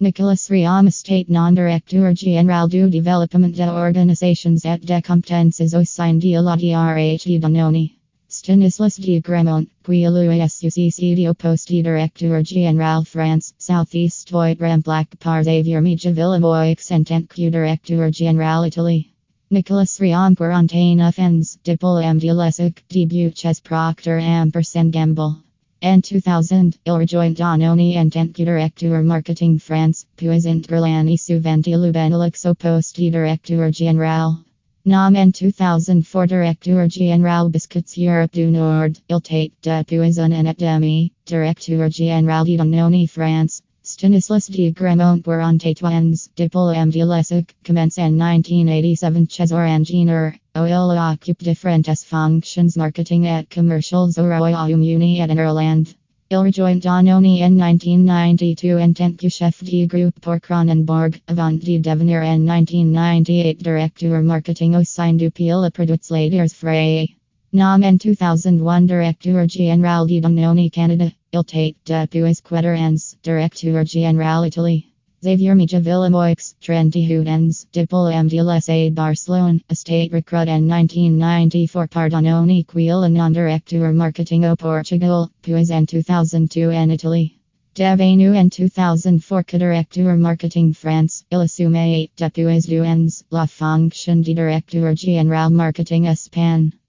Nicolas Riam State Non-Directeur Général du Développement des Organisations et des Compétences au sein de la DRH Danone. Stanislas de Gramont, Guillouis Succedio Poste Directeur Général France, Southeast Void Ramplac par Xavier Mija Villavoix en Directeur Général Italy. Nicolas Riam Quarantaine Offens, Diplôme de l'ESSEC, Debuches Procter Ampersand Gamble. En 2000, il rejoint Danone en tant Directeur Marketing France, puis Interlani souvent le Benelux au poste Directeur Général. Nam en 2004 Directeur Général Biscuits Europe du Nord, il tate depuis un an et demi, Directeur Général de France. Stanislas de Gramont Quarantaine Diplôme de l'ESSEC, commence en 1987 chez Orangina. Il occupe différentes fonctions marketing et commercials au Royaume-Uni et Irlande. Il rejoint Danone en 1992 en tant que chef de groupe pour Kronenbourg, avant de devenir en 1998 directeur marketing au sein du Pile Produits Laitiers Frais. Nam en 2001 directeur général de Danone Canada. Il tate depuis quatre ans, directeur général Italy. Xavier Mija Villamoix, 31 ans, Diplôme de l'Essai Barcelone, Estate recrut en 1994 par Danone Quil non-directeur marketing au Portugal, puis en 2002 en Italy. Devenu en 2004 directeur marketing France, il assume depuis deux ans la fonction de directeur général marketing Espagne.